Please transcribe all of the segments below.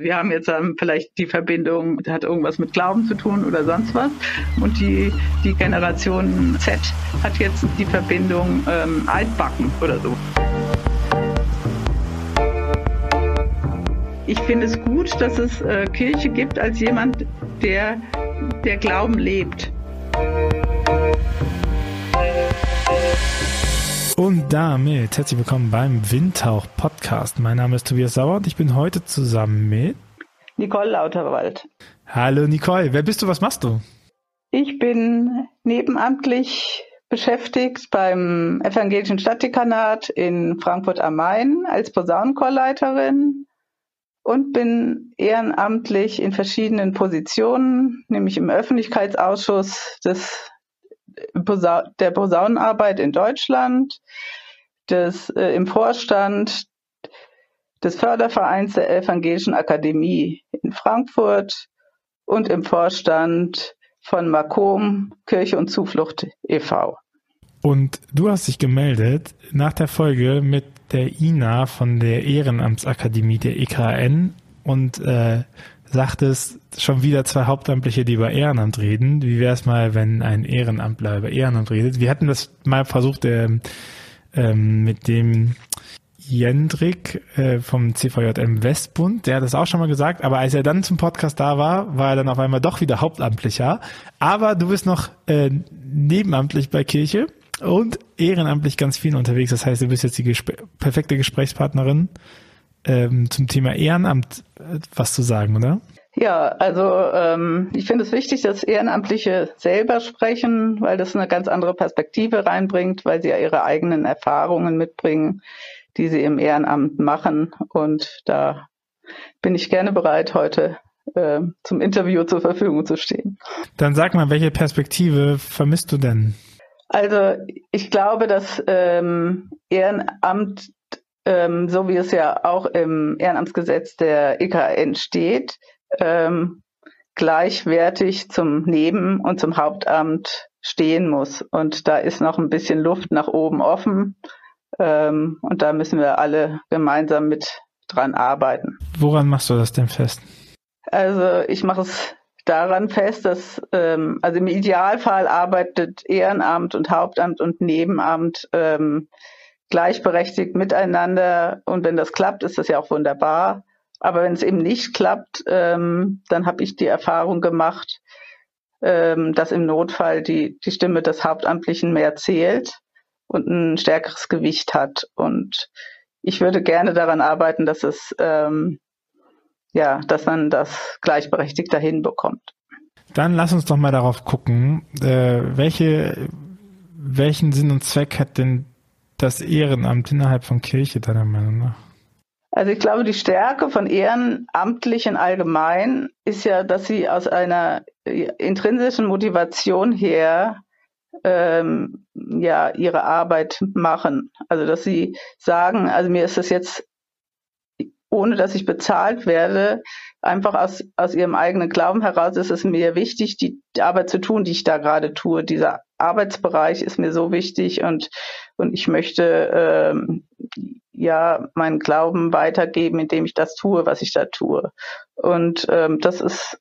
Wir haben jetzt ähm, vielleicht die Verbindung, hat irgendwas mit Glauben zu tun oder sonst was. Und die, die Generation Z hat jetzt die Verbindung ähm, Altbacken oder so. Ich finde es gut, dass es äh, Kirche gibt als jemand, der der Glauben lebt. Und damit herzlich willkommen beim Windtauch Podcast. Mein Name ist Tobias Sauer und ich bin heute zusammen mit Nicole Lauterwald. Hallo Nicole, wer bist du, was machst du? Ich bin nebenamtlich beschäftigt beim Evangelischen Stadtdekanat in Frankfurt am Main als Posaunenchorleiterin und bin ehrenamtlich in verschiedenen Positionen, nämlich im Öffentlichkeitsausschuss des der Posaunenarbeit in Deutschland, des, äh, im Vorstand des Fördervereins der Evangelischen Akademie in Frankfurt und im Vorstand von Makom Kirche und Zuflucht e.V. Und du hast dich gemeldet nach der Folge mit der Ina von der Ehrenamtsakademie der EKN und äh, sagtest, schon wieder zwei Hauptamtliche, die über Ehrenamt reden. Wie wäre es mal, wenn ein Ehrenamtler über Ehrenamt redet? Wir hatten das mal versucht ähm, ähm, mit dem Jendrik äh, vom CVJM Westbund, der hat das auch schon mal gesagt, aber als er dann zum Podcast da war, war er dann auf einmal doch wieder Hauptamtlicher. Aber du bist noch äh, nebenamtlich bei Kirche und ehrenamtlich ganz viel unterwegs. Das heißt, du bist jetzt die gesp perfekte Gesprächspartnerin ähm, zum Thema Ehrenamt äh, was zu sagen, oder? Ja, also ähm, ich finde es wichtig, dass Ehrenamtliche selber sprechen, weil das eine ganz andere Perspektive reinbringt, weil sie ja ihre eigenen Erfahrungen mitbringen, die sie im Ehrenamt machen. Und da bin ich gerne bereit, heute äh, zum Interview zur Verfügung zu stehen. Dann sag mal, welche Perspektive vermisst du denn? Also ich glaube, dass ähm, Ehrenamt ähm, so wie es ja auch im Ehrenamtsgesetz der EKN steht, ähm, gleichwertig zum Neben- und zum Hauptamt stehen muss. Und da ist noch ein bisschen Luft nach oben offen. Ähm, und da müssen wir alle gemeinsam mit dran arbeiten. Woran machst du das denn fest? Also ich mache es daran fest, dass ähm, also im Idealfall arbeitet Ehrenamt und Hauptamt und Nebenamt ähm, gleichberechtigt miteinander. Und wenn das klappt, ist das ja auch wunderbar. Aber wenn es eben nicht klappt, ähm, dann habe ich die Erfahrung gemacht, ähm, dass im Notfall die, die Stimme des Hauptamtlichen mehr zählt und ein stärkeres Gewicht hat. Und ich würde gerne daran arbeiten, dass es ähm, ja, dass man das gleichberechtigt dahin bekommt. Dann lass uns doch mal darauf gucken, äh, welche, welchen Sinn und Zweck hat denn das Ehrenamt innerhalb von Kirche deiner Meinung nach? Also ich glaube, die Stärke von Ehrenamtlichen allgemein ist ja, dass sie aus einer intrinsischen Motivation her ähm, ja ihre Arbeit machen. Also dass sie sagen, also mir ist es jetzt, ohne dass ich bezahlt werde, einfach aus, aus ihrem eigenen Glauben heraus ist es mir wichtig, die Arbeit zu tun, die ich da gerade tue. Dieser Arbeitsbereich ist mir so wichtig und, und ich möchte ähm, ja meinen Glauben weitergeben, indem ich das tue, was ich da tue. Und ähm, das ist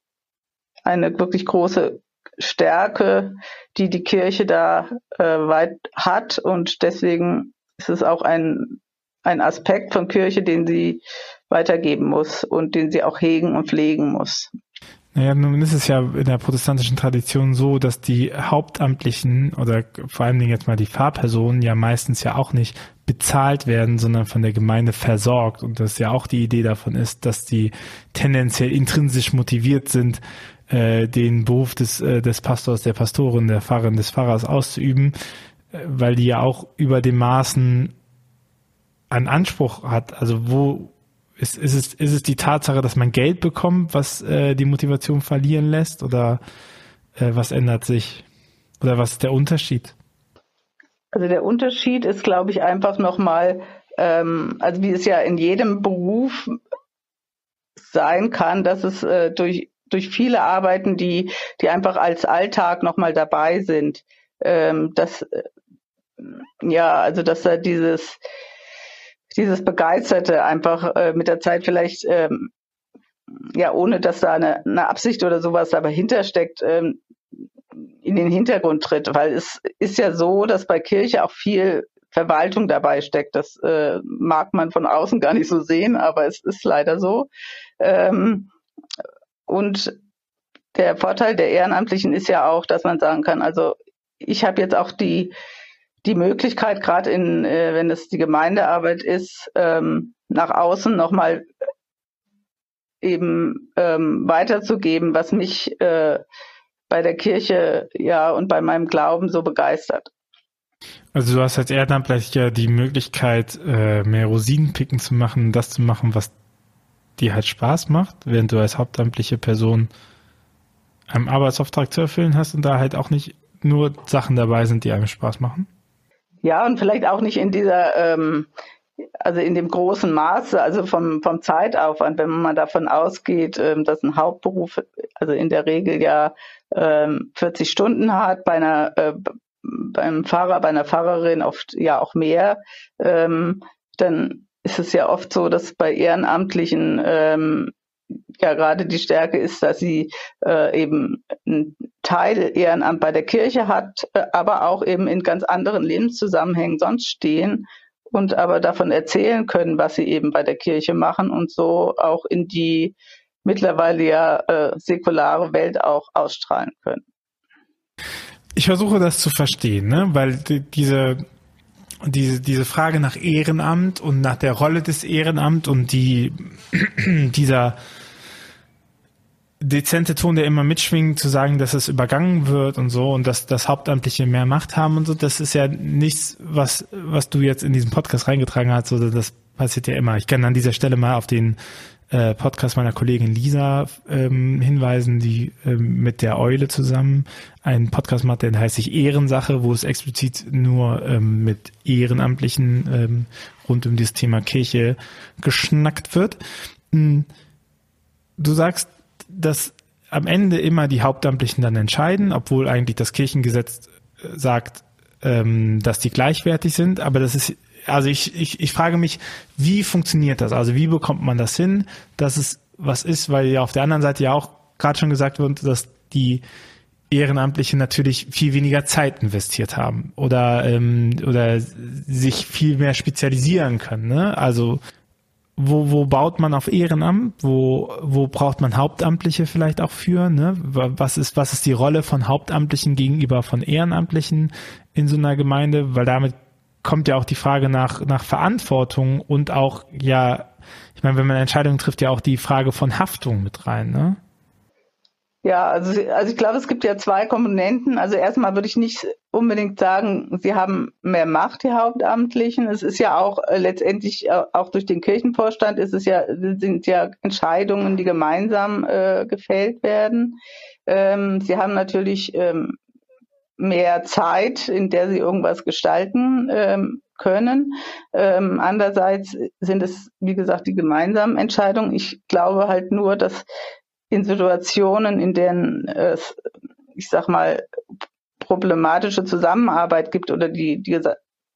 eine wirklich große Stärke, die die Kirche da äh, weit hat und deswegen ist es auch ein ein Aspekt von Kirche, den sie weitergeben muss und den sie auch hegen und pflegen muss. Naja, nun ist es ja in der protestantischen Tradition so, dass die Hauptamtlichen oder vor allen Dingen jetzt mal die Fahrpersonen ja meistens ja auch nicht bezahlt werden, sondern von der Gemeinde versorgt. Und das ja auch die Idee davon ist, dass die tendenziell intrinsisch motiviert sind, äh, den Beruf des, äh, des Pastors, der Pastorin, der Pfarrerin, des Pfarrers auszuüben, äh, weil die ja auch über den Maßen einen Anspruch hat. Also wo ist, ist, es, ist es die Tatsache, dass man Geld bekommt, was äh, die Motivation verlieren lässt? Oder äh, was ändert sich? Oder was ist der Unterschied? Also der Unterschied ist, glaube ich, einfach nochmal, ähm, also wie es ja in jedem Beruf sein kann, dass es äh, durch, durch viele Arbeiten, die, die einfach als Alltag nochmal dabei sind, ähm, dass, äh, ja, also dass da dieses, dieses Begeisterte einfach äh, mit der Zeit vielleicht ähm, ja, ohne dass da eine, eine Absicht oder sowas dahinter steckt, ähm, in den Hintergrund tritt, weil es ist ja so, dass bei Kirche auch viel Verwaltung dabei steckt. Das äh, mag man von außen gar nicht so sehen, aber es ist leider so. Ähm, und der Vorteil der Ehrenamtlichen ist ja auch, dass man sagen kann, also ich habe jetzt auch die die Möglichkeit, gerade in, äh, wenn es die Gemeindearbeit ist, ähm, nach außen nochmal eben ähm, weiterzugeben, was mich äh, bei der Kirche ja und bei meinem Glauben so begeistert. Also du hast als Ehrenamtlicher die Möglichkeit, äh, mehr Rosinenpicken zu machen, das zu machen, was dir halt Spaß macht, während du als hauptamtliche Person einen Arbeitsauftrag zu erfüllen hast und da halt auch nicht nur Sachen dabei sind, die einem Spaß machen? Ja, und vielleicht auch nicht in dieser, ähm, also in dem großen Maße, also vom, vom Zeitaufwand, wenn man davon ausgeht, ähm, dass ein Hauptberuf, also in der Regel ja ähm, 40 Stunden hat, bei einer äh, beim Fahrer, bei einer Fahrerin oft ja auch mehr, ähm, dann ist es ja oft so, dass bei Ehrenamtlichen ähm, ja gerade die Stärke ist, dass sie äh, eben einen Teil Ehrenamt bei der Kirche hat, äh, aber auch eben in ganz anderen Lebenszusammenhängen sonst stehen und aber davon erzählen können, was sie eben bei der Kirche machen und so auch in die mittlerweile ja äh, säkulare Welt auch ausstrahlen können. Ich versuche das zu verstehen, ne? weil die, diese diese, diese Frage nach Ehrenamt und nach der Rolle des Ehrenamts und die, dieser dezente Ton, der immer mitschwingt, zu sagen, dass es übergangen wird und so und dass das Hauptamtliche mehr Macht haben und so, das ist ja nichts, was, was du jetzt in diesem Podcast reingetragen hast, oder das passiert ja immer. Ich kann an dieser Stelle mal auf den äh, Podcast meiner Kollegin Lisa ähm, hinweisen, die ähm, mit der Eule zusammen einen Podcast macht, der heißt sich Ehrensache, wo es explizit nur ähm, mit Ehrenamtlichen ähm, rund um dieses Thema Kirche geschnackt wird. Hm, du sagst, dass am Ende immer die Hauptamtlichen dann entscheiden, obwohl eigentlich das Kirchengesetz äh, sagt, ähm, dass die gleichwertig sind, aber das ist also ich, ich, ich frage mich, wie funktioniert das? Also wie bekommt man das hin, dass es was ist, weil ja auf der anderen Seite ja auch gerade schon gesagt wird, dass die Ehrenamtliche natürlich viel weniger Zeit investiert haben oder ähm, oder sich viel mehr spezialisieren können. Ne? Also wo, wo baut man auf Ehrenamt? Wo, wo braucht man Hauptamtliche vielleicht auch für? Ne? Was ist, was ist die Rolle von Hauptamtlichen gegenüber von Ehrenamtlichen in so einer Gemeinde? Weil damit kommt ja auch die Frage nach, nach Verantwortung und auch, ja, ich meine, wenn man Entscheidungen trifft, ja auch die Frage von Haftung mit rein, ne? Ja, also, also ich glaube, es gibt ja zwei Komponenten. Also erstmal würde ich nicht unbedingt sagen, sie haben mehr Macht, die Hauptamtlichen. Es ist ja auch äh, letztendlich, äh, auch durch den Kirchenvorstand ist es ja, sind ja Entscheidungen, die gemeinsam äh, gefällt werden. Ähm, sie haben natürlich ähm, mehr Zeit, in der sie irgendwas gestalten ähm, können. Ähm, andererseits sind es, wie gesagt, die gemeinsamen Entscheidungen. Ich glaube halt nur, dass in Situationen, in denen es, ich sag mal, problematische Zusammenarbeit gibt oder die, die,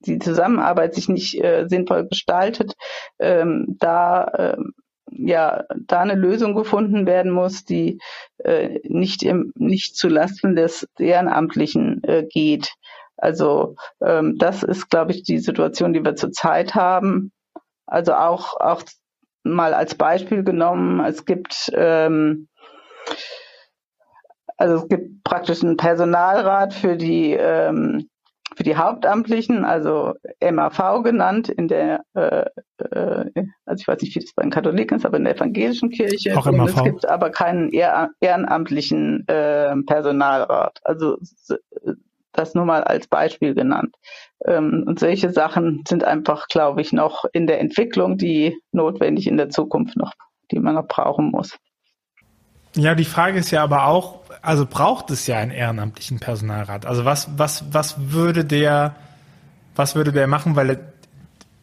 die Zusammenarbeit sich nicht äh, sinnvoll gestaltet, ähm, da ähm, ja da eine Lösung gefunden werden muss, die äh, nicht im, nicht zu Lasten des Ehrenamtlichen äh, geht. Also ähm, das ist, glaube ich, die Situation, die wir zurzeit haben. Also auch auch mal als Beispiel genommen, es gibt ähm, also es gibt praktisch einen Personalrat für die ähm, für die Hauptamtlichen, also MAV genannt, in der, äh, äh, also ich weiß nicht, wie das bei den Katholiken ist, aber in der evangelischen Kirche. Auch MAV. es gibt aber keinen ehrenamtlichen äh, Personalrat. Also das nur mal als Beispiel genannt. Ähm, und solche Sachen sind einfach, glaube ich, noch in der Entwicklung, die notwendig in der Zukunft noch, die man noch brauchen muss. Ja, die Frage ist ja aber auch, also braucht es ja einen ehrenamtlichen Personalrat? Also was, was, was würde der, was würde der machen? Weil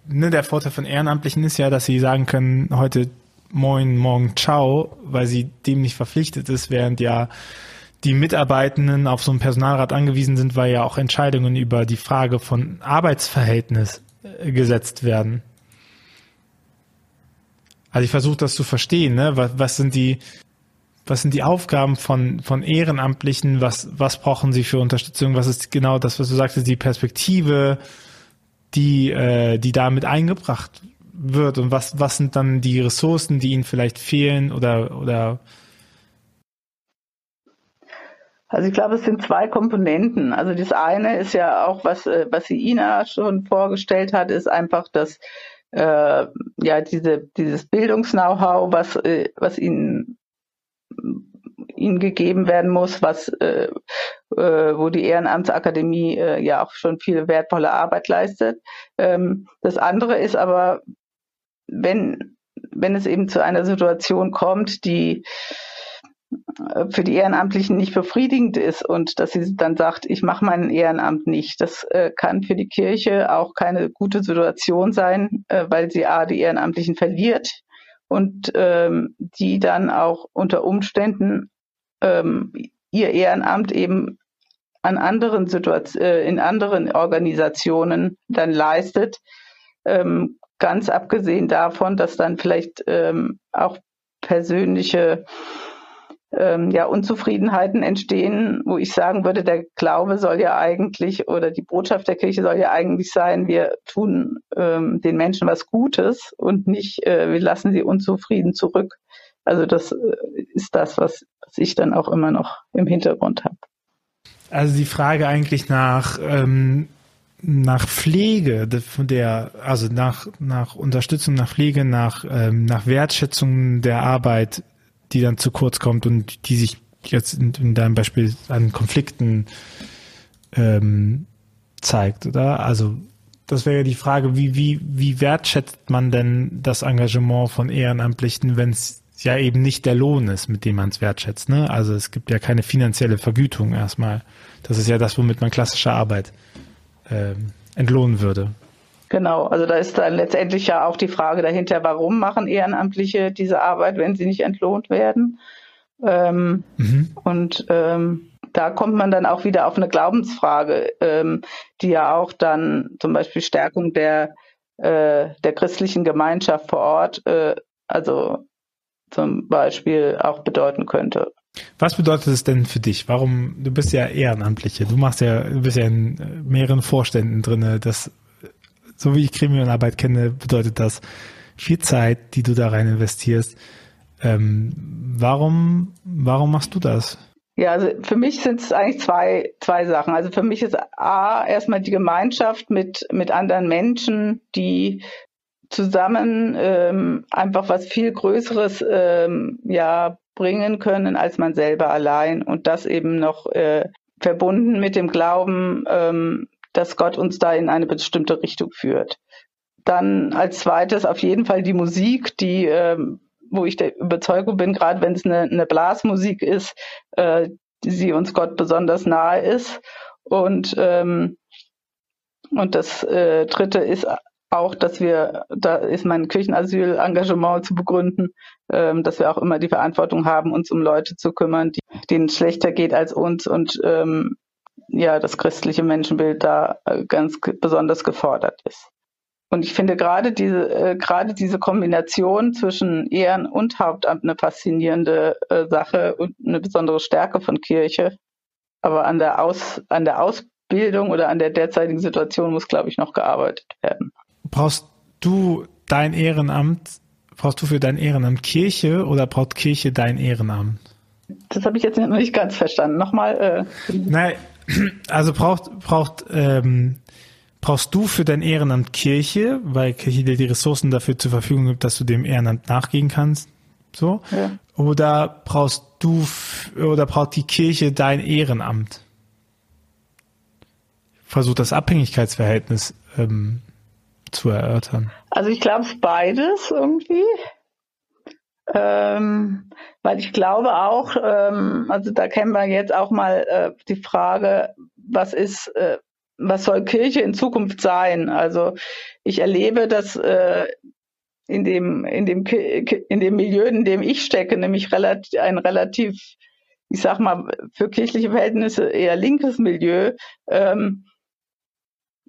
ne, der Vorteil von Ehrenamtlichen ist ja, dass sie sagen können, heute Moin, morgen Ciao, weil sie dem nicht verpflichtet ist, während ja die Mitarbeitenden auf so einen Personalrat angewiesen sind, weil ja auch Entscheidungen über die Frage von Arbeitsverhältnis äh, gesetzt werden. Also ich versuche das zu verstehen, ne? Was, was sind die, was sind die Aufgaben von, von Ehrenamtlichen? Was, was brauchen sie für Unterstützung? Was ist genau das, was du sagtest, die Perspektive, die, äh, die damit eingebracht wird? Und was, was sind dann die Ressourcen, die ihnen vielleicht fehlen oder, oder also ich glaube, es sind zwei Komponenten. Also das eine ist ja auch, was, äh, was sie Ina schon vorgestellt hat, ist einfach, dass äh, ja diese, dieses Bildungs-Know-how, was, äh, was ihnen, ihnen gegeben werden muss, was äh, äh, wo die Ehrenamtsakademie äh, ja auch schon viel wertvolle Arbeit leistet. Ähm, das andere ist aber, wenn, wenn es eben zu einer Situation kommt, die für die Ehrenamtlichen nicht befriedigend ist und dass sie dann sagt, ich mache mein Ehrenamt nicht. Das äh, kann für die Kirche auch keine gute Situation sein, äh, weil sie a die Ehrenamtlichen verliert und ähm, die dann auch unter Umständen ähm, ihr Ehrenamt eben an anderen Situationen, äh, in anderen Organisationen dann leistet. Ähm, ganz abgesehen davon, dass dann vielleicht ähm, auch persönliche ähm, ja, Unzufriedenheiten entstehen, wo ich sagen würde, der Glaube soll ja eigentlich oder die Botschaft der Kirche soll ja eigentlich sein, wir tun ähm, den Menschen was Gutes und nicht, äh, wir lassen sie unzufrieden zurück. Also das äh, ist das, was, was ich dann auch immer noch im Hintergrund habe. Also die Frage eigentlich nach ähm, nach Pflege der, also nach nach Unterstützung, nach Pflege, nach ähm, nach Wertschätzung der Arbeit die dann zu kurz kommt und die sich jetzt in, in deinem Beispiel an Konflikten ähm, zeigt, oder? Also das wäre ja die Frage, wie, wie, wie wertschätzt man denn das Engagement von Ehrenamtlichen, wenn es ja eben nicht der Lohn ist, mit dem man es wertschätzt. Ne? Also es gibt ja keine finanzielle Vergütung erstmal. Das ist ja das, womit man klassische Arbeit ähm, entlohnen würde. Genau, also da ist dann letztendlich ja auch die Frage dahinter, warum machen Ehrenamtliche diese Arbeit, wenn sie nicht entlohnt werden? Ähm, mhm. Und ähm, da kommt man dann auch wieder auf eine Glaubensfrage, ähm, die ja auch dann zum Beispiel Stärkung der, äh, der christlichen Gemeinschaft vor Ort, äh, also zum Beispiel auch bedeuten könnte. Was bedeutet es denn für dich? Warum, du bist ja Ehrenamtliche, du machst ja, du bist ja in mehreren Vorständen drinne. Das so wie ich Gremienarbeit kenne, bedeutet das viel Zeit, die du da rein investierst. Ähm, warum, warum machst du das? Ja, also für mich sind es eigentlich zwei, zwei Sachen. Also für mich ist A, erstmal die Gemeinschaft mit, mit anderen Menschen, die zusammen ähm, einfach was viel Größeres ähm, ja, bringen können als man selber allein und das eben noch äh, verbunden mit dem Glauben, ähm, dass Gott uns da in eine bestimmte Richtung führt. Dann als zweites auf jeden Fall die Musik, die, ähm, wo ich der Überzeugung bin, gerade wenn es eine, eine Blasmusik ist, äh, die sie uns Gott besonders nahe ist. Und, ähm, und das äh, dritte ist auch, dass wir, da ist mein Kirchenasyl-Engagement zu begründen, ähm, dass wir auch immer die Verantwortung haben, uns um Leute zu kümmern, die, denen es schlechter geht als uns und ähm, ja das christliche Menschenbild da äh, ganz besonders gefordert ist. Und ich finde gerade diese, äh, gerade diese Kombination zwischen Ehren und Hauptamt eine faszinierende äh, Sache und eine besondere Stärke von Kirche. Aber an der, Aus, an der Ausbildung oder an der derzeitigen Situation muss, glaube ich, noch gearbeitet werden. Brauchst du dein Ehrenamt, brauchst du für dein Ehrenamt Kirche oder braucht Kirche dein Ehrenamt? Das habe ich jetzt noch nicht ganz verstanden. Nochmal. Äh, Nein, also braucht, braucht, ähm, brauchst du für dein Ehrenamt Kirche, weil Kirche dir die Ressourcen dafür zur Verfügung gibt, dass du dem Ehrenamt nachgehen kannst? So? Ja. Oder brauchst du oder braucht die Kirche dein Ehrenamt? Versuch das Abhängigkeitsverhältnis ähm, zu erörtern. Also ich glaube es beides irgendwie. Ähm, weil ich glaube auch, ähm, also da kennen wir jetzt auch mal äh, die Frage, was ist, äh, was soll Kirche in Zukunft sein? Also ich erlebe, dass äh, in dem in dem in dem Milieu, in dem ich stecke, nämlich relativ, ein relativ, ich sag mal für kirchliche Verhältnisse eher linkes Milieu. Ähm,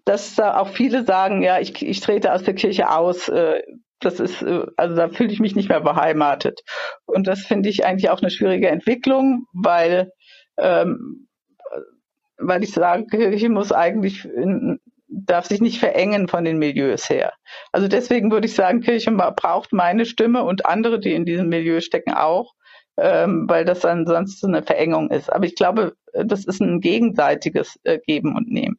dass da auch viele sagen, ja, ich, ich trete aus der Kirche aus, äh, das ist, äh, also da fühle ich mich nicht mehr beheimatet. Und das finde ich eigentlich auch eine schwierige Entwicklung, weil, ähm, weil ich sage, Kirche muss eigentlich, darf sich nicht verengen von den Milieus her. Also deswegen würde ich sagen, Kirche braucht meine Stimme und andere, die in diesem Milieu stecken, auch, ähm, weil das ansonsten eine Verengung ist. Aber ich glaube, das ist ein gegenseitiges äh, Geben und Nehmen.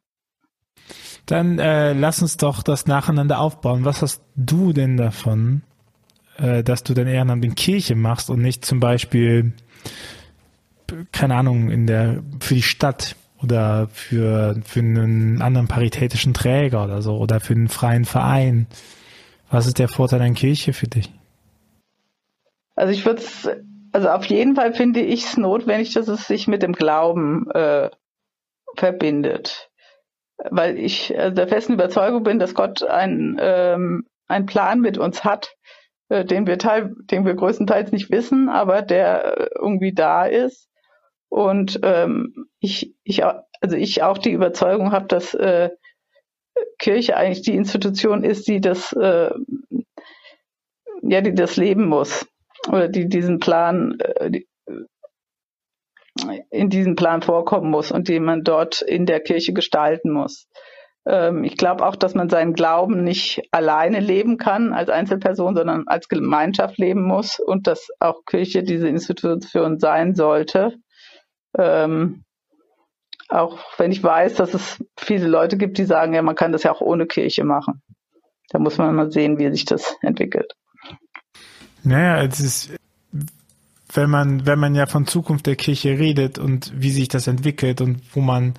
Dann äh, lass uns doch das nacheinander aufbauen. Was hast du denn davon, äh, dass du dein Ehrenamt in Kirche machst und nicht zum Beispiel, keine Ahnung, in der für die Stadt oder für, für einen anderen paritätischen Träger oder so oder für einen freien Verein? Was ist der Vorteil an Kirche für dich? Also ich würde es, also auf jeden Fall finde ich es notwendig, dass es sich mit dem Glauben äh, verbindet weil ich äh, der festen Überzeugung bin, dass Gott ein, ähm, einen Plan mit uns hat, äh, den wir teil, den wir größtenteils nicht wissen, aber der äh, irgendwie da ist. Und ähm, ich, ich, also ich auch die Überzeugung habe, dass äh, Kirche eigentlich die Institution ist, die das, äh, ja, die das leben muss oder die diesen Plan, äh, die, in diesem Plan vorkommen muss und den man dort in der Kirche gestalten muss. Ähm, ich glaube auch, dass man seinen Glauben nicht alleine leben kann als Einzelperson, sondern als Gemeinschaft leben muss und dass auch Kirche diese Institution sein sollte. Ähm, auch wenn ich weiß, dass es viele Leute gibt, die sagen, ja, man kann das ja auch ohne Kirche machen. Da muss man mal sehen, wie sich das entwickelt. Naja, es ist wenn man, wenn man ja von Zukunft der Kirche redet und wie sich das entwickelt und wo man,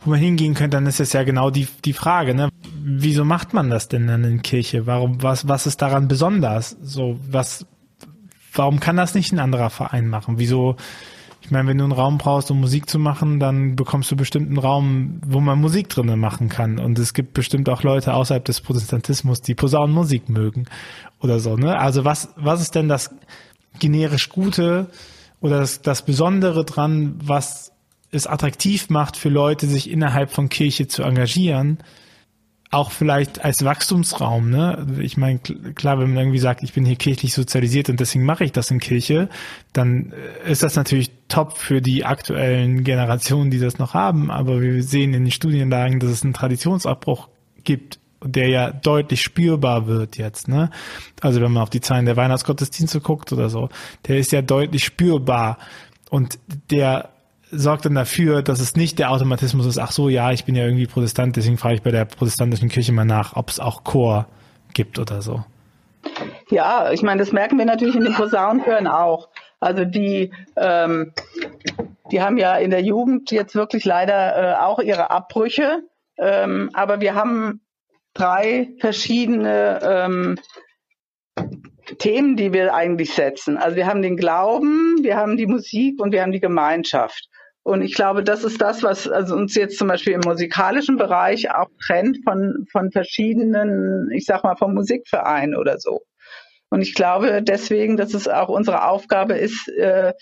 wo man hingehen könnte, dann ist es ja genau die, die Frage, ne? Wieso macht man das denn dann in Kirche? Warum, was, was ist daran besonders? So, was, warum kann das nicht ein anderer Verein machen? Wieso, ich meine, wenn du einen Raum brauchst, um Musik zu machen, dann bekommst du bestimmt einen Raum, wo man Musik drinnen machen kann. Und es gibt bestimmt auch Leute außerhalb des Protestantismus, die Posaunenmusik mögen oder so, ne? Also was, was ist denn das, generisch Gute oder das, das Besondere dran, was es attraktiv macht für Leute, sich innerhalb von Kirche zu engagieren, auch vielleicht als Wachstumsraum, ne? Ich meine, klar, wenn man irgendwie sagt, ich bin hier kirchlich sozialisiert und deswegen mache ich das in Kirche, dann äh, ist das natürlich top für die aktuellen Generationen, die das noch haben. Aber wir sehen in den Studienlagen, dass es einen Traditionsabbruch gibt der ja deutlich spürbar wird jetzt, ne? Also wenn man auf die Zahlen der Weihnachtsgottesdienste guckt oder so, der ist ja deutlich spürbar und der sorgt dann dafür, dass es nicht der Automatismus ist, ach so, ja, ich bin ja irgendwie Protestant, deswegen frage ich bei der protestantischen Kirche mal nach, ob es auch Chor gibt oder so. Ja, ich meine, das merken wir natürlich in den Posaunenchören auch. Also die, ähm, die haben ja in der Jugend jetzt wirklich leider äh, auch ihre Abbrüche. Ähm, aber wir haben drei verschiedene ähm, Themen, die wir eigentlich setzen. Also wir haben den Glauben, wir haben die Musik und wir haben die Gemeinschaft. Und ich glaube, das ist das, was also uns jetzt zum Beispiel im musikalischen Bereich auch trennt von, von verschiedenen, ich sag mal, vom Musikverein oder so. Und ich glaube deswegen, dass es auch unsere Aufgabe ist, äh,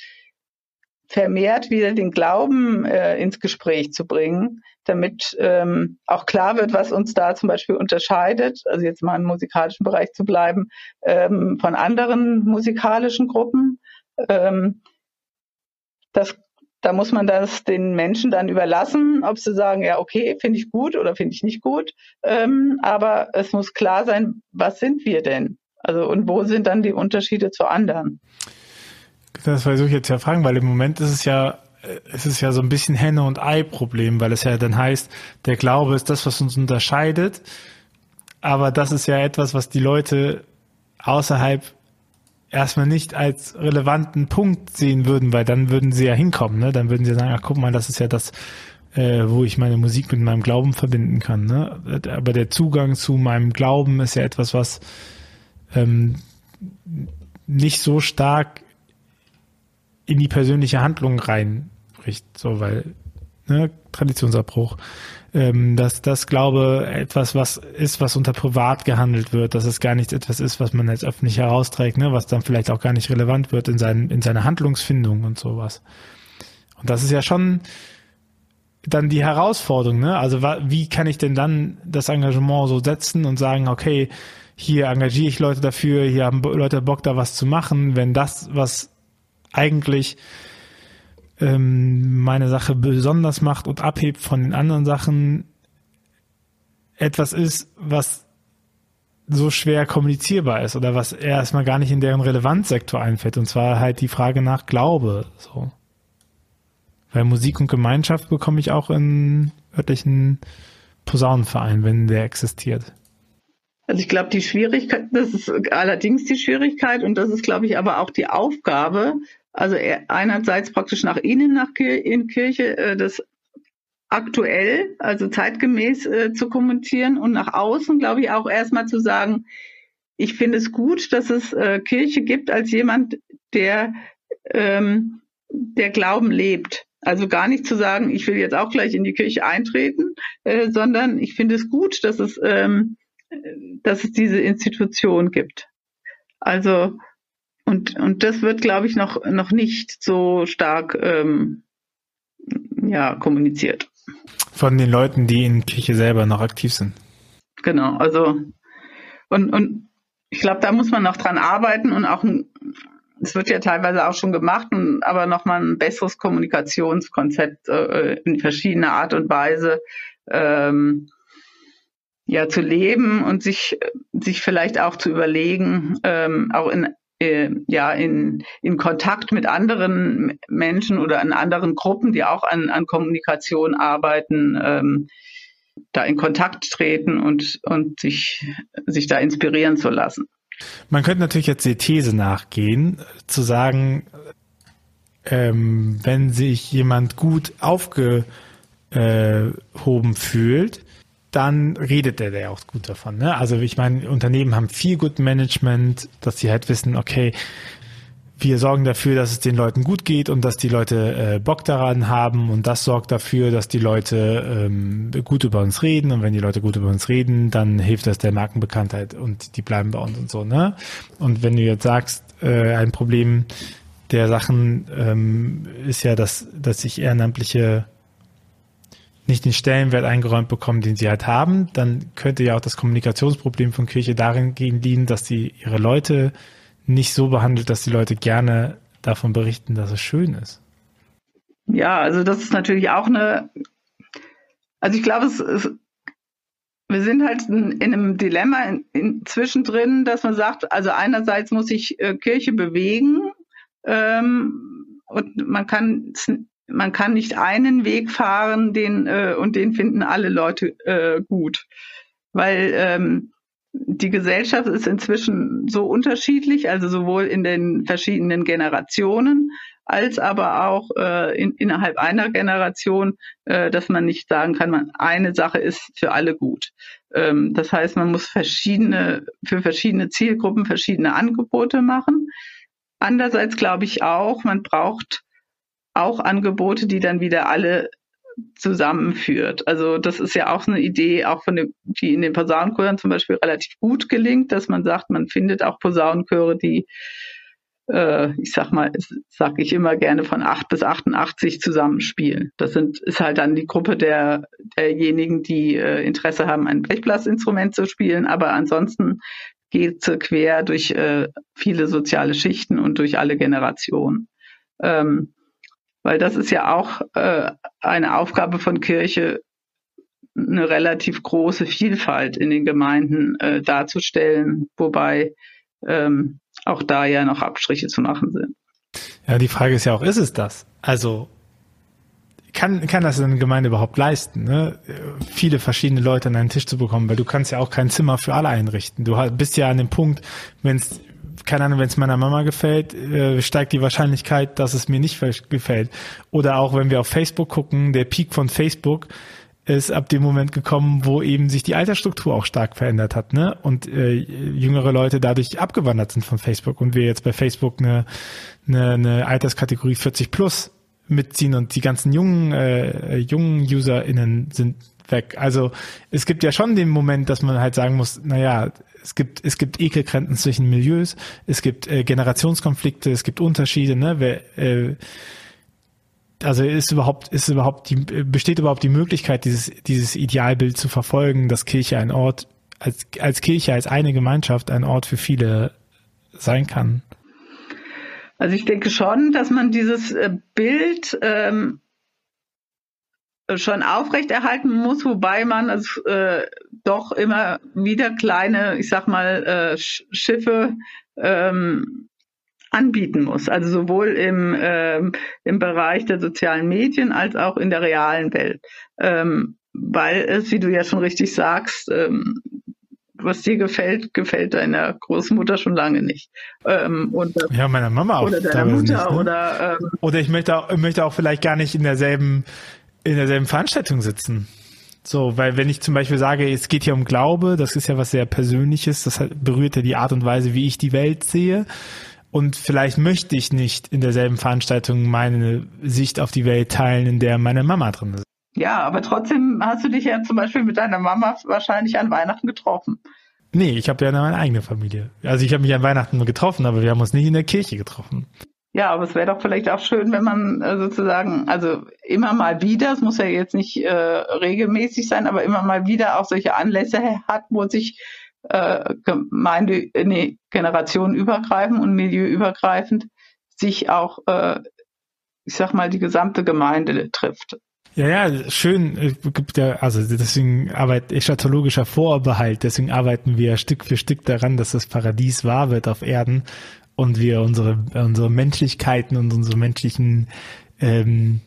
vermehrt wieder den Glauben äh, ins Gespräch zu bringen, damit ähm, auch klar wird, was uns da zum Beispiel unterscheidet, also jetzt mal im musikalischen Bereich zu bleiben, ähm, von anderen musikalischen Gruppen. Ähm, das, da muss man das den Menschen dann überlassen, ob sie sagen, ja, okay, finde ich gut oder finde ich nicht gut. Ähm, aber es muss klar sein, was sind wir denn? Also und wo sind dann die Unterschiede zu anderen? Das versuche ich jetzt ja fragen, weil im Moment ist es ja, es ist ja so ein bisschen Henne- und Ei-Problem, weil es ja dann heißt, der Glaube ist das, was uns unterscheidet. Aber das ist ja etwas, was die Leute außerhalb erstmal nicht als relevanten Punkt sehen würden, weil dann würden sie ja hinkommen, ne? Dann würden sie sagen, ach guck mal, das ist ja das, äh, wo ich meine Musik mit meinem Glauben verbinden kann. Ne? Aber der Zugang zu meinem Glauben ist ja etwas, was ähm, nicht so stark in die persönliche Handlung reinbricht, so weil ne, Traditionsabbruch. Ähm, dass das glaube etwas, was ist, was unter privat gehandelt wird, dass es gar nicht etwas ist, was man jetzt öffentlich herausträgt, ne, was dann vielleicht auch gar nicht relevant wird in seinen, in seiner Handlungsfindung und sowas. Und das ist ja schon dann die Herausforderung, ne? Also wie kann ich denn dann das Engagement so setzen und sagen, okay, hier engagiere ich Leute dafür, hier haben Leute Bock, da was zu machen. Wenn das, was eigentlich ähm, meine Sache besonders macht und abhebt von den anderen Sachen, etwas ist, was so schwer kommunizierbar ist oder was erstmal gar nicht in deren Relevanzsektor einfällt. Und zwar halt die Frage nach Glaube. So. Weil Musik und Gemeinschaft bekomme ich auch in örtlichen Posaunenverein, wenn der existiert. Also ich glaube, die Schwierigkeit, das ist allerdings die Schwierigkeit und das ist, glaube ich, aber auch die Aufgabe, also einerseits praktisch nach innen nach in Kirche äh, das aktuell, also zeitgemäß äh, zu kommentieren und nach außen, glaube ich, auch erstmal zu sagen, ich finde es gut, dass es äh, Kirche gibt als jemand, der ähm, der Glauben lebt. Also gar nicht zu sagen, ich will jetzt auch gleich in die Kirche eintreten, äh, sondern ich finde es gut, dass es, ähm, dass es diese Institution gibt. Also und und das wird, glaube ich, noch noch nicht so stark ähm, ja kommuniziert. Von den Leuten, die in Kirche selber noch aktiv sind. Genau, also und, und ich glaube, da muss man noch dran arbeiten und auch es wird ja teilweise auch schon gemacht, aber nochmal ein besseres Kommunikationskonzept äh, in verschiedener Art und Weise ähm, ja zu leben und sich sich vielleicht auch zu überlegen, ähm, auch in äh, ja in, in Kontakt mit anderen Menschen oder in anderen Gruppen, die auch an, an Kommunikation arbeiten, ähm, da in Kontakt treten und, und sich, sich da inspirieren zu lassen. Man könnte natürlich jetzt die These nachgehen, zu sagen, ähm, wenn sich jemand gut aufgehoben fühlt, dann redet der ja auch gut davon. Ne? Also ich meine, Unternehmen haben viel Good Management, dass sie halt wissen, okay, wir sorgen dafür, dass es den Leuten gut geht und dass die Leute äh, Bock daran haben und das sorgt dafür, dass die Leute ähm, gut über uns reden und wenn die Leute gut über uns reden, dann hilft das der Markenbekanntheit und die bleiben bei uns und so. Ne? Und wenn du jetzt sagst, äh, ein Problem der Sachen ähm, ist ja, dass, dass sich Ehrenamtliche nicht den Stellenwert eingeräumt bekommen, den sie halt haben, dann könnte ja auch das Kommunikationsproblem von Kirche darin gehen liegen, dass sie ihre Leute nicht so behandelt, dass die Leute gerne davon berichten, dass es schön ist. Ja, also das ist natürlich auch eine, also ich glaube, es ist, wir sind halt in, in einem Dilemma in, in, zwischendrin, dass man sagt, also einerseits muss sich äh, Kirche bewegen ähm, und man kann man kann nicht einen Weg fahren, den äh, und den finden alle Leute äh, gut, weil ähm, die Gesellschaft ist inzwischen so unterschiedlich, also sowohl in den verschiedenen Generationen als aber auch äh, in, innerhalb einer Generation, äh, dass man nicht sagen kann, man eine Sache ist für alle gut. Ähm, das heißt, man muss verschiedene für verschiedene Zielgruppen verschiedene Angebote machen. Andererseits glaube ich auch, man braucht auch Angebote, die dann wieder alle zusammenführt. Also das ist ja auch eine Idee, auch von dem, die in den Posaunenchören zum Beispiel relativ gut gelingt, dass man sagt, man findet auch Posaunenchöre, die äh, ich sag mal, sage ich immer gerne von 8 bis 88 zusammenspielen. Das sind, ist halt dann die Gruppe der, derjenigen, die äh, Interesse haben, ein Blechblasinstrument zu spielen, aber ansonsten geht es quer durch äh, viele soziale Schichten und durch alle Generationen. Ähm, weil das ist ja auch äh, eine Aufgabe von Kirche, eine relativ große Vielfalt in den Gemeinden äh, darzustellen, wobei ähm, auch da ja noch Abstriche zu machen sind. Ja, die Frage ist ja auch, ist es das? Also kann, kann das eine Gemeinde überhaupt leisten, ne? viele verschiedene Leute an einen Tisch zu bekommen, weil du kannst ja auch kein Zimmer für alle einrichten. Du bist ja an dem Punkt, wenn es keine Ahnung, wenn es meiner Mama gefällt, äh, steigt die Wahrscheinlichkeit, dass es mir nicht gefällt. Oder auch wenn wir auf Facebook gucken, der Peak von Facebook ist ab dem Moment gekommen, wo eben sich die Altersstruktur auch stark verändert hat, ne? Und äh, jüngere Leute dadurch abgewandert sind von Facebook und wir jetzt bei Facebook eine, eine, eine Alterskategorie 40 plus mitziehen und die ganzen jungen äh, jungen UserInnen sind weg. Also es gibt ja schon den Moment, dass man halt sagen muss, naja, es gibt, es gibt Ekelgrenzen zwischen Milieus, es gibt äh, Generationskonflikte, es gibt Unterschiede, ne? Wer, äh, also ist überhaupt, ist überhaupt die, besteht überhaupt die Möglichkeit, dieses, dieses Idealbild zu verfolgen, dass Kirche ein Ort als, als Kirche, als eine Gemeinschaft ein Ort für viele sein kann? Also ich denke schon, dass man dieses äh, Bild ähm, schon aufrechterhalten muss, wobei man es äh, doch immer wieder kleine, ich sag mal, äh, Schiffe ähm, anbieten muss. Also sowohl im, ähm, im Bereich der sozialen Medien als auch in der realen Welt. Ähm, weil es, wie du ja schon richtig sagst, ähm, was dir gefällt, gefällt deiner Großmutter schon lange nicht. Ähm, und, ja, meiner Mama auch. Oder deiner Mutter nicht, ne? oder ähm, oder ich möchte auch, möchte auch vielleicht gar nicht in derselben in derselben Veranstaltung sitzen. So, weil wenn ich zum Beispiel sage, es geht hier um Glaube, das ist ja was sehr Persönliches, das berührt ja die Art und Weise, wie ich die Welt sehe. Und vielleicht möchte ich nicht in derselben Veranstaltung meine Sicht auf die Welt teilen, in der meine Mama drin ist. Ja, aber trotzdem hast du dich ja zum Beispiel mit deiner Mama wahrscheinlich an Weihnachten getroffen. Nee, ich habe ja meine eigene Familie. Also ich habe mich an Weihnachten getroffen, aber wir haben uns nicht in der Kirche getroffen. Ja, aber es wäre doch vielleicht auch schön, wenn man äh, sozusagen, also immer mal wieder, es muss ja jetzt nicht äh, regelmäßig sein, aber immer mal wieder auch solche Anlässe hat, wo sich äh, Gemeinde, äh, nee, generationenübergreifend und milieuübergreifend sich auch, äh, ich sag mal, die gesamte Gemeinde trifft. Ja, ja, schön. Äh, also deswegen arbeitet eschatologischer Vorbehalt. Deswegen arbeiten wir Stück für Stück daran, dass das Paradies wahr wird auf Erden und wir unsere, unsere Menschlichkeiten und unsere menschlichen ähm,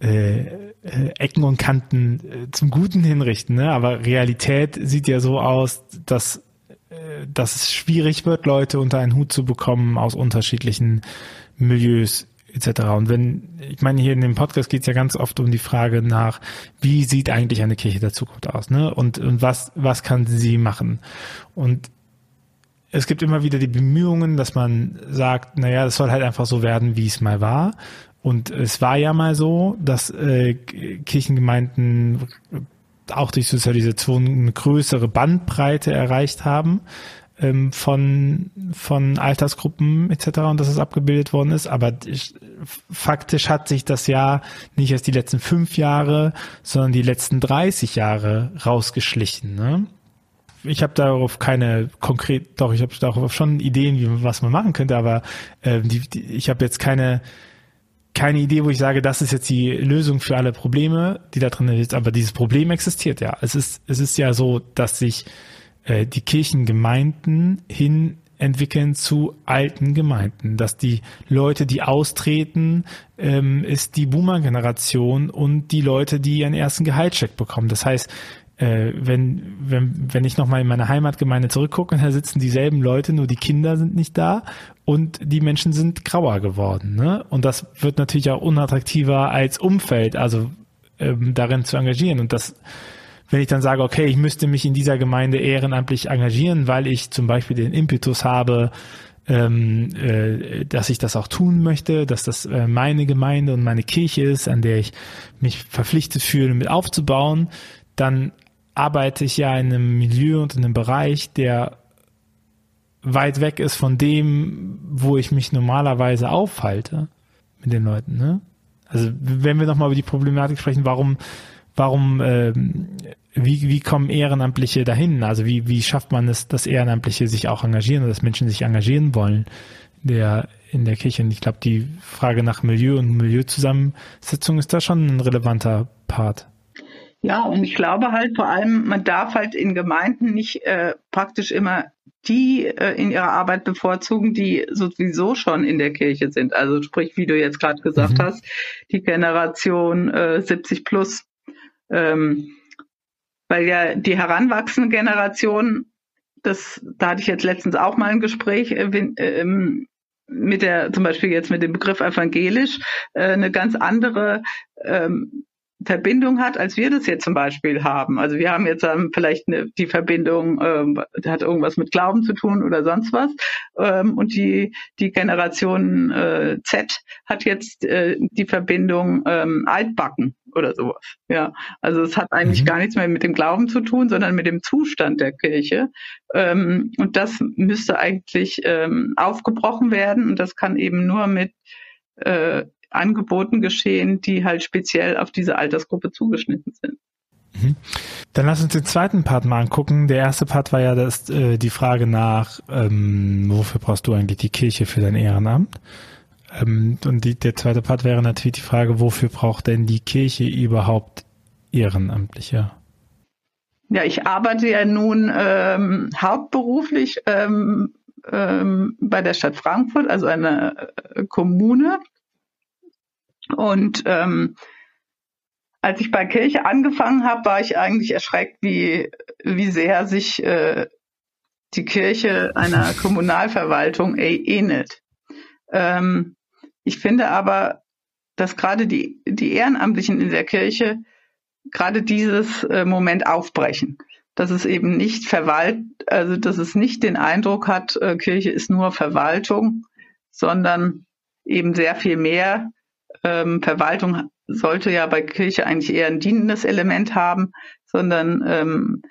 äh, äh, Ecken und Kanten äh, zum Guten hinrichten. Ne? Aber Realität sieht ja so aus, dass, äh, dass es schwierig wird, Leute unter einen Hut zu bekommen aus unterschiedlichen Milieus etc. Und wenn, ich meine, hier in dem Podcast geht es ja ganz oft um die Frage nach, wie sieht eigentlich eine Kirche der Zukunft aus, ne? Und, und was, was kann sie machen? Und es gibt immer wieder die Bemühungen, dass man sagt, naja, es soll halt einfach so werden, wie es mal war. Und es war ja mal so, dass äh, Kirchengemeinden auch durch Sozialisation eine größere Bandbreite erreicht haben ähm, von, von Altersgruppen etc. und dass es abgebildet worden ist. Aber faktisch hat sich das ja nicht erst die letzten fünf Jahre, sondern die letzten 30 Jahre rausgeschlichen. Ne? Ich habe darauf keine konkret, doch ich habe darauf schon Ideen, wie was man machen könnte, aber äh, die, die, ich habe jetzt keine keine Idee, wo ich sage, das ist jetzt die Lösung für alle Probleme, die da drin ist. Aber dieses Problem existiert ja. Es ist es ist ja so, dass sich äh, die Kirchengemeinden hin entwickeln zu alten Gemeinden, dass die Leute, die austreten, ähm, ist die Boomer-Generation und die Leute, die ihren ersten Gehaltscheck bekommen. Das heißt, äh, wenn, wenn, wenn ich nochmal in meine Heimatgemeinde zurückgucke da sitzen dieselben Leute, nur die Kinder sind nicht da und die Menschen sind grauer geworden. Ne? Und das wird natürlich auch unattraktiver als Umfeld, also ähm, darin zu engagieren. Und das, wenn ich dann sage, okay, ich müsste mich in dieser Gemeinde ehrenamtlich engagieren, weil ich zum Beispiel den Impetus habe, ähm, äh, dass ich das auch tun möchte, dass das äh, meine Gemeinde und meine Kirche ist, an der ich mich verpflichtet fühle, mit aufzubauen, dann arbeite ich ja in einem Milieu und in einem Bereich, der weit weg ist von dem, wo ich mich normalerweise aufhalte mit den Leuten. Ne? Also wenn wir nochmal über die Problematik sprechen, warum, warum, ähm, wie, wie kommen Ehrenamtliche dahin? Also wie, wie schafft man es, dass Ehrenamtliche sich auch engagieren oder dass Menschen sich engagieren wollen der, in der Kirche? Und ich glaube, die Frage nach Milieu und Milieuzusammensetzung ist da schon ein relevanter Part. Ja, und ich glaube halt vor allem, man darf halt in Gemeinden nicht äh, praktisch immer die äh, in ihrer Arbeit bevorzugen, die sowieso schon in der Kirche sind. Also sprich, wie du jetzt gerade gesagt mhm. hast, die Generation äh, 70 plus. Ähm, weil ja die heranwachsende Generation, das, da hatte ich jetzt letztens auch mal ein Gespräch äh, äh, mit der, zum Beispiel jetzt mit dem Begriff evangelisch, äh, eine ganz andere ähm, Verbindung hat, als wir das jetzt zum Beispiel haben. Also wir haben jetzt ähm, vielleicht eine, die Verbindung, ähm, hat irgendwas mit Glauben zu tun oder sonst was. Ähm, und die, die Generation äh, Z hat jetzt äh, die Verbindung ähm, Altbacken oder sowas. Ja, also es hat eigentlich mhm. gar nichts mehr mit dem Glauben zu tun, sondern mit dem Zustand der Kirche. Ähm, und das müsste eigentlich ähm, aufgebrochen werden. Und das kann eben nur mit äh, Angeboten geschehen, die halt speziell auf diese Altersgruppe zugeschnitten sind. Mhm. Dann lass uns den zweiten Part mal angucken. Der erste Part war ja das, äh, die Frage nach, ähm, wofür brauchst du eigentlich die Kirche für dein Ehrenamt? Ähm, und die, der zweite Part wäre natürlich die Frage, wofür braucht denn die Kirche überhaupt Ehrenamtliche? Ja, ich arbeite ja nun ähm, hauptberuflich ähm, ähm, bei der Stadt Frankfurt, also einer äh, Kommune. Und ähm, als ich bei Kirche angefangen habe, war ich eigentlich erschreckt, wie, wie sehr sich äh, die Kirche einer Kommunalverwaltung ähnelt. Ähm, ich finde aber, dass gerade die, die Ehrenamtlichen in der Kirche gerade dieses äh, Moment aufbrechen. Dass es eben nicht verwalt, also dass es nicht den Eindruck hat, äh, Kirche ist nur Verwaltung, sondern eben sehr viel mehr. Ähm, Verwaltung sollte ja bei Kirche eigentlich eher ein dienendes Element haben, sondern ähm,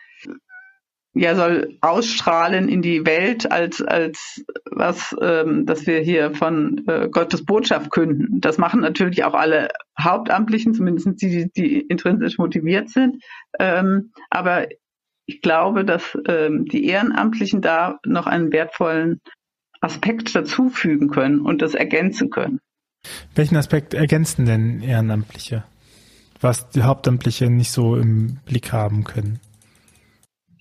ja soll ausstrahlen in die Welt als als was, ähm, dass wir hier von äh, Gottes Botschaft künden. Das machen natürlich auch alle Hauptamtlichen, zumindest die, die intrinsisch motiviert sind. Ähm, aber ich glaube, dass ähm, die Ehrenamtlichen da noch einen wertvollen Aspekt dazufügen können und das ergänzen können. Welchen Aspekt ergänzen denn Ehrenamtliche, was die Hauptamtliche nicht so im Blick haben können?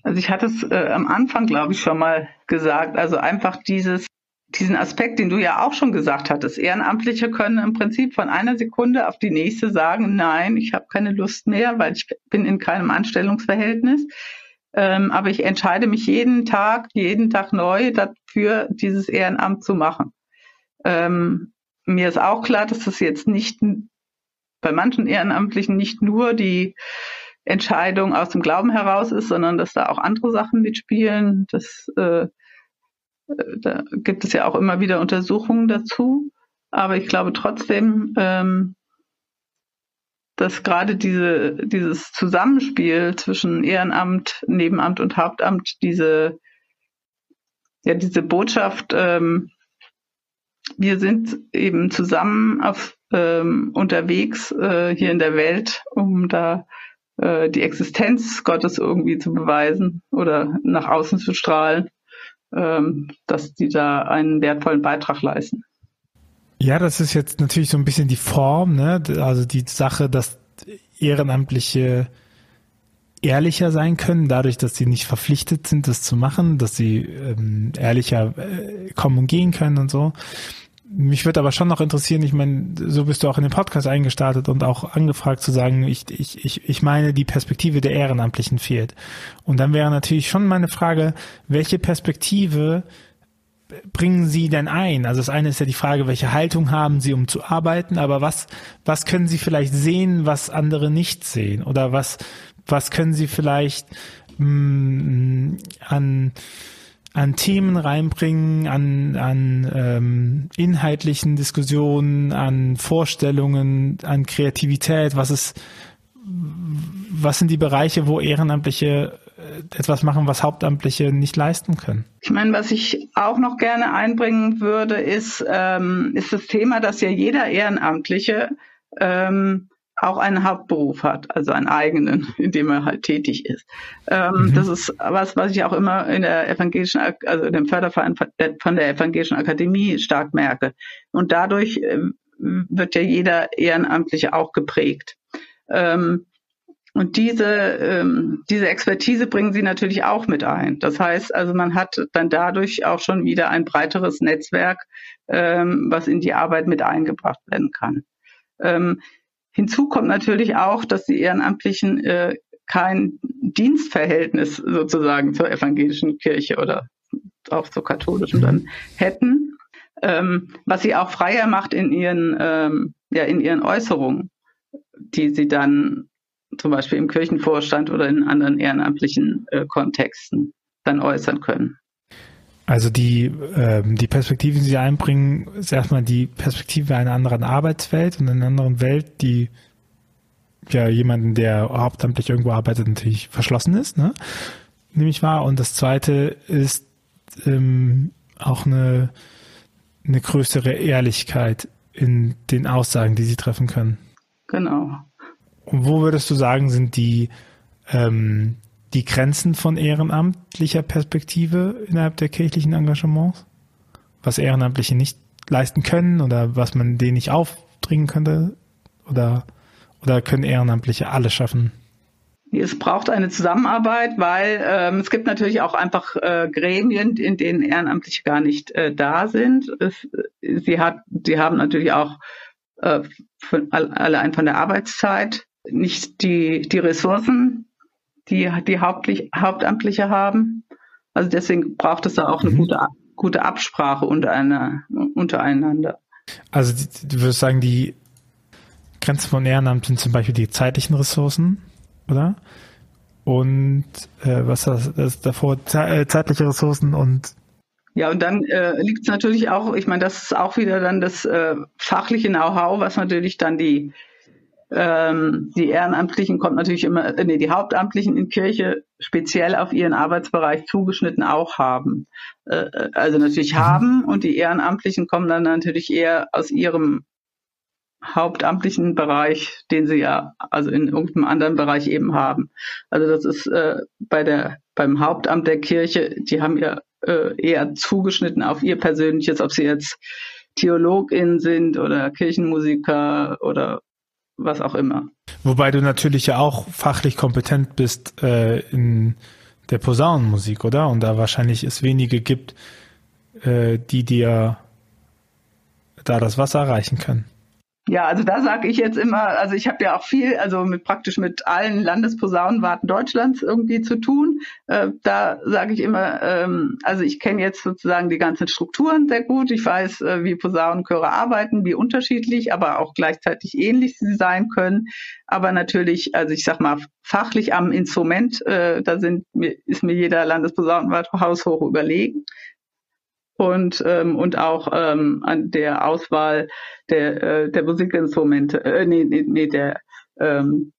Also ich hatte es äh, am Anfang, glaube ich, schon mal gesagt. Also einfach dieses, diesen Aspekt, den du ja auch schon gesagt hattest. Ehrenamtliche können im Prinzip von einer Sekunde auf die nächste sagen, nein, ich habe keine Lust mehr, weil ich bin in keinem Anstellungsverhältnis. Ähm, aber ich entscheide mich jeden Tag, jeden Tag neu dafür, dieses Ehrenamt zu machen. Ähm, mir ist auch klar, dass das jetzt nicht bei manchen Ehrenamtlichen nicht nur die Entscheidung aus dem Glauben heraus ist, sondern dass da auch andere Sachen mitspielen. Das, äh, äh, da gibt es ja auch immer wieder Untersuchungen dazu. Aber ich glaube trotzdem, ähm, dass gerade diese, dieses Zusammenspiel zwischen Ehrenamt, Nebenamt und Hauptamt, diese, ja, diese Botschaft, ähm, wir sind eben zusammen auf, ähm, unterwegs äh, hier in der Welt, um da äh, die Existenz Gottes irgendwie zu beweisen oder nach außen zu strahlen, ähm, dass die da einen wertvollen Beitrag leisten. Ja, das ist jetzt natürlich so ein bisschen die Form, ne? Also die Sache, dass Ehrenamtliche ehrlicher sein können, dadurch, dass sie nicht verpflichtet sind, das zu machen, dass sie ähm, ehrlicher äh, kommen und gehen können und so. Mich würde aber schon noch interessieren, ich meine, so bist du auch in den Podcast eingestartet und auch angefragt zu sagen, ich, ich, ich, ich meine, die Perspektive der Ehrenamtlichen fehlt. Und dann wäre natürlich schon meine Frage, welche Perspektive bringen Sie denn ein? Also das eine ist ja die Frage, welche Haltung haben Sie, um zu arbeiten, aber was, was können Sie vielleicht sehen, was andere nicht sehen? Oder was, was können Sie vielleicht mh, mm, an an Themen reinbringen, an, an ähm, inhaltlichen Diskussionen, an Vorstellungen, an Kreativität. Was ist, was sind die Bereiche, wo Ehrenamtliche äh, etwas machen, was Hauptamtliche nicht leisten können? Ich meine, was ich auch noch gerne einbringen würde, ist, ähm, ist das Thema, dass ja jeder Ehrenamtliche ähm, auch einen Hauptberuf hat, also einen eigenen, in dem er halt tätig ist. Ähm, mhm. Das ist was, was ich auch immer in der evangelischen, also in dem Förderverein von der evangelischen Akademie stark merke. Und dadurch äh, wird ja jeder Ehrenamtliche auch geprägt. Ähm, und diese, ähm, diese Expertise bringen sie natürlich auch mit ein. Das heißt, also man hat dann dadurch auch schon wieder ein breiteres Netzwerk, ähm, was in die Arbeit mit eingebracht werden kann. Hinzu kommt natürlich auch, dass die Ehrenamtlichen äh, kein Dienstverhältnis sozusagen zur evangelischen Kirche oder auch zur katholischen dann hätten, ähm, was sie auch freier macht in ihren, ähm, ja, in ihren Äußerungen, die sie dann zum Beispiel im Kirchenvorstand oder in anderen ehrenamtlichen äh, Kontexten dann äußern können. Also die, ähm, die Perspektive, die sie einbringen, ist erstmal die Perspektive einer anderen Arbeitswelt und einer anderen Welt, die ja jemanden, der hauptamtlich irgendwo arbeitet, natürlich verschlossen ist, ne? nehme ich wahr. Und das zweite ist ähm, auch eine, eine größere Ehrlichkeit in den Aussagen, die sie treffen können. Genau. Und wo würdest du sagen, sind die ähm, die Grenzen von ehrenamtlicher Perspektive innerhalb der kirchlichen Engagements? Was Ehrenamtliche nicht leisten können oder was man denen nicht aufdringen könnte? Oder, oder können Ehrenamtliche alles schaffen? Es braucht eine Zusammenarbeit, weil ähm, es gibt natürlich auch einfach äh, Gremien, in denen Ehrenamtliche gar nicht äh, da sind. Es, sie, hat, sie haben natürlich auch äh, allein von der Arbeitszeit nicht die, die Ressourcen, die die Hauptlich, Hauptamtliche haben. Also deswegen braucht es da auch eine mhm. gute, gute Absprache untereinander. untereinander. Also du würdest sagen, die Grenzen von Ehrenamt sind zum Beispiel die zeitlichen Ressourcen, oder? Und äh, was das, das davor äh, zeitliche Ressourcen und ja, und dann äh, liegt es natürlich auch, ich meine, das ist auch wieder dann das äh, fachliche Know-how, was natürlich dann die ähm, die Ehrenamtlichen kommt natürlich immer, äh, nee, die Hauptamtlichen in Kirche speziell auf ihren Arbeitsbereich zugeschnitten auch haben. Äh, äh, also natürlich mhm. haben und die Ehrenamtlichen kommen dann natürlich eher aus ihrem hauptamtlichen Bereich, den sie ja also in irgendeinem anderen Bereich eben haben. Also das ist äh, bei der beim Hauptamt der Kirche, die haben ja äh, eher zugeschnitten auf ihr persönliches, ob sie jetzt Theologin sind oder Kirchenmusiker oder was auch immer. Wobei du natürlich ja auch fachlich kompetent bist äh, in der Posaunenmusik, oder? Und da wahrscheinlich es wenige gibt, äh, die dir da das Wasser reichen können. Ja, also da sage ich jetzt immer, also ich habe ja auch viel, also mit praktisch mit allen Landesposaunenwarten Deutschlands irgendwie zu tun. Äh, da sage ich immer, ähm, also ich kenne jetzt sozusagen die ganzen Strukturen sehr gut. Ich weiß, äh, wie Posaunenchöre arbeiten, wie unterschiedlich, aber auch gleichzeitig ähnlich sie sein können. Aber natürlich, also ich sag mal, fachlich am Instrument, äh, da sind, ist mir jeder Landesposaunenwart haushoch überlegen und, ähm, und auch ähm, an der Auswahl der, äh, der Musikinstrumente, äh, nee, nee, nee der, ähm,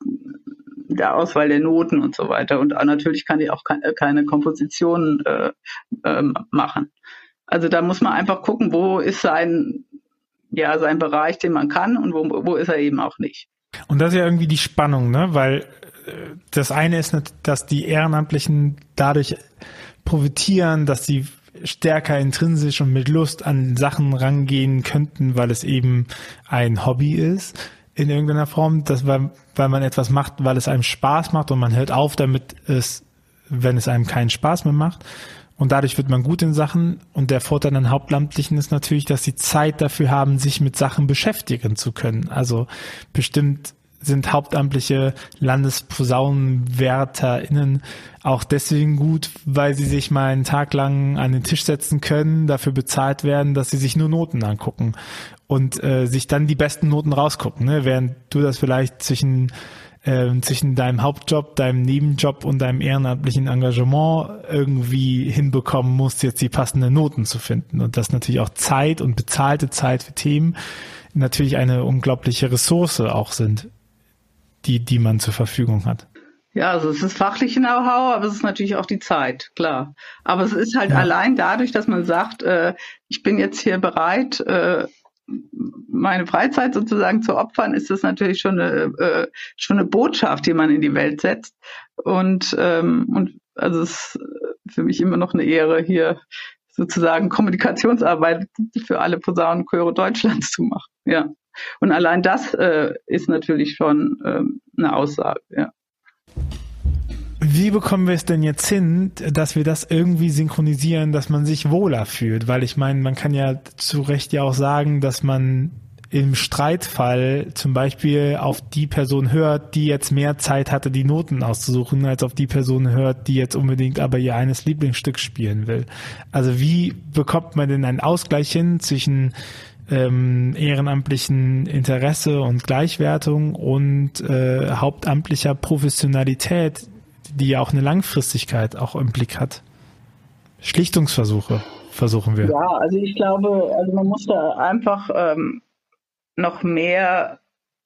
der Auswahl der Noten und so weiter. Und natürlich kann die auch keine, keine Kompositionen äh, ähm, machen. Also da muss man einfach gucken, wo ist sein, ja, sein Bereich, den man kann und wo, wo ist er eben auch nicht. Und das ist ja irgendwie die Spannung, ne? Weil äh, das eine ist, dass die Ehrenamtlichen dadurch profitieren, dass sie stärker intrinsisch und mit Lust an Sachen rangehen könnten, weil es eben ein Hobby ist in irgendeiner Form, dass weil, weil man etwas macht, weil es einem Spaß macht und man hört auf damit es, wenn es einem keinen Spaß mehr macht. Und dadurch wird man gut in Sachen. Und der Vorteil an Hauptamtlichen ist natürlich, dass sie Zeit dafür haben, sich mit Sachen beschäftigen zu können. Also bestimmt sind hauptamtliche LandesposaunenwärterInnen auch deswegen gut, weil sie sich mal einen Tag lang an den Tisch setzen können, dafür bezahlt werden, dass sie sich nur Noten angucken und äh, sich dann die besten Noten rausgucken. Ne? Während du das vielleicht zwischen äh, zwischen deinem Hauptjob, deinem Nebenjob und deinem ehrenamtlichen Engagement irgendwie hinbekommen musst, jetzt die passenden Noten zu finden. Und das natürlich auch Zeit und bezahlte Zeit für Themen natürlich eine unglaubliche Ressource auch sind die, die man zur Verfügung hat. Ja, also es ist fachliche Know-how, aber es ist natürlich auch die Zeit, klar. Aber es ist halt ja. allein dadurch, dass man sagt, äh, ich bin jetzt hier bereit, äh, meine Freizeit sozusagen zu opfern, ist das natürlich schon eine, äh, schon eine Botschaft, die man in die Welt setzt. Und, ähm, und also es ist für mich immer noch eine Ehre, hier sozusagen Kommunikationsarbeit für alle Posaunenchöre Deutschlands zu machen. Ja. Und allein das äh, ist natürlich schon ähm, eine Aussage, ja. Wie bekommen wir es denn jetzt hin, dass wir das irgendwie synchronisieren, dass man sich wohler fühlt? Weil ich meine, man kann ja zu Recht ja auch sagen, dass man im Streitfall zum Beispiel auf die Person hört, die jetzt mehr Zeit hatte, die Noten auszusuchen, als auf die Person hört, die jetzt unbedingt aber ihr eines Lieblingsstück spielen will. Also wie bekommt man denn einen Ausgleich hin zwischen ähm, ehrenamtlichen Interesse und Gleichwertung und äh, hauptamtlicher Professionalität, die ja auch eine Langfristigkeit auch im Blick hat. Schlichtungsversuche versuchen wir. Ja, also ich glaube, also man muss da einfach ähm, noch mehr,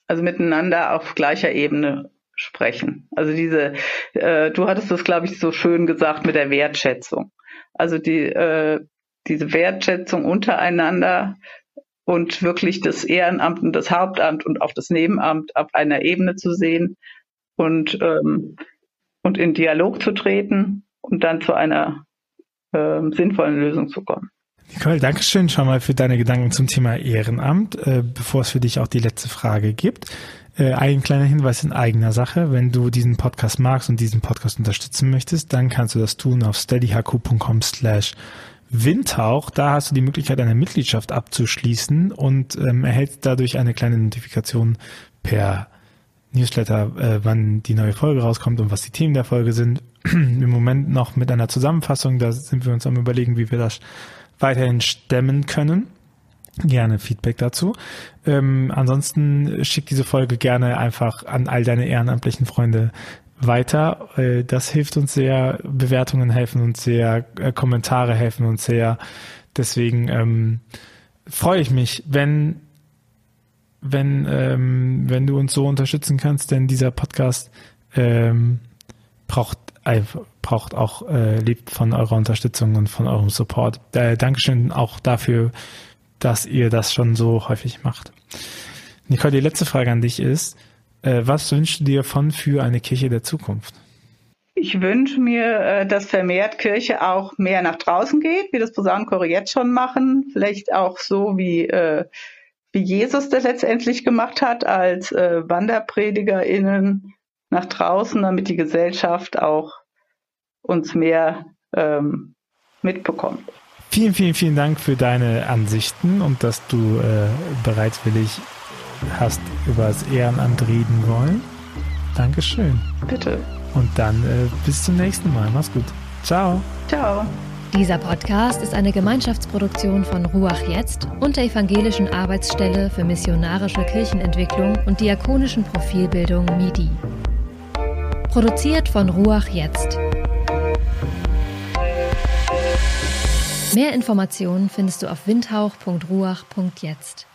also miteinander auf gleicher Ebene sprechen. Also diese, äh, du hattest das, glaube ich, so schön gesagt mit der Wertschätzung. Also die, äh, diese Wertschätzung untereinander und wirklich das Ehrenamt und das Hauptamt und auch das Nebenamt auf einer Ebene zu sehen, und, ähm, und in Dialog zu treten und dann zu einer ähm, sinnvollen Lösung zu kommen. Nicole, danke schön schon mal für deine Gedanken zum Thema Ehrenamt. Äh, bevor es für dich auch die letzte Frage gibt, äh, ein kleiner Hinweis in eigener Sache. Wenn du diesen Podcast magst und diesen Podcast unterstützen möchtest, dann kannst du das tun auf steadyhq.com slash Windhauch. Da hast du die Möglichkeit, eine Mitgliedschaft abzuschließen und ähm, erhältst dadurch eine kleine Notifikation per Newsletter, äh, wann die neue Folge rauskommt und was die Themen der Folge sind. Im Moment noch mit einer Zusammenfassung, da sind wir uns am überlegen, wie wir das weiterhin stemmen können. Gerne Feedback dazu. Ähm, ansonsten schick diese Folge gerne einfach an all deine ehrenamtlichen Freunde weiter. Äh, das hilft uns sehr. Bewertungen helfen uns sehr. Äh, Kommentare helfen uns sehr. Deswegen ähm, freue ich mich, wenn wenn ähm, wenn du uns so unterstützen kannst, denn dieser Podcast ähm, braucht braucht auch äh, liebt von eurer Unterstützung und von eurem Support. Äh, Dankeschön auch dafür, dass ihr das schon so häufig macht. Nicole, die letzte Frage an dich ist, äh, was wünschst du dir von für eine Kirche der Zukunft? Ich wünsche mir, äh, dass vermehrt Kirche auch mehr nach draußen geht, wie das Posaunenchore jetzt schon machen. Vielleicht auch so, wie, äh, wie Jesus das letztendlich gemacht hat, als WanderpredigerInnen nach draußen, damit die Gesellschaft auch uns mehr ähm, mitbekommt. Vielen, vielen, vielen Dank für deine Ansichten und dass du äh, bereitwillig hast über das Ehrenamt reden wollen. Dankeschön. Bitte. Und dann äh, bis zum nächsten Mal. Mach's gut. Ciao. Ciao. Dieser Podcast ist eine Gemeinschaftsproduktion von Ruach Jetzt und der Evangelischen Arbeitsstelle für missionarische Kirchenentwicklung und diakonischen Profilbildung MIDI. Produziert von Ruach Jetzt. Mehr Informationen findest du auf windhauch.ruach.jetzt.